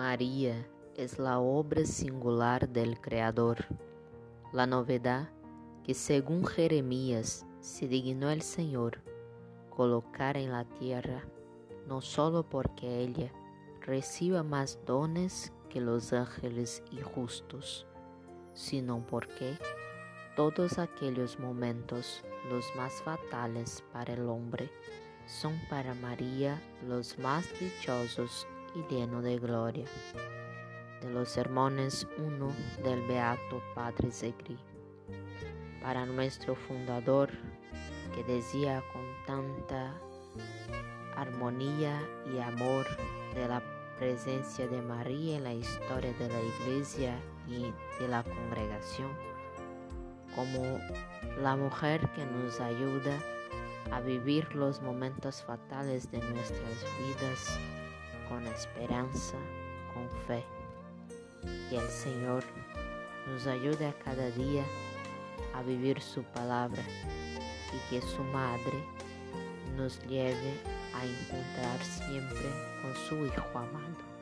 María es la obra singular del Creador, la novedad que según Jeremías se dignó el Señor colocar en la tierra, no solo porque ella reciba más dones que los ángeles y justos, sino porque todos aquellos momentos, los más fatales para el hombre, son para María los más dichosos y llenos de gloria. De los sermones 1 del Beato Padre Zegri. Para nuestro fundador, que decía con tanta armonía y amor de la presencia de María en la historia de la iglesia y de la congregación, como la mujer que nos ayuda a vivir los momentos fatales de nuestras vidas con esperanza, con fe. Que el Señor nos ayude a cada día a vivir su palabra y que su madre nos lleve a encontrar siempre con su Hijo amado.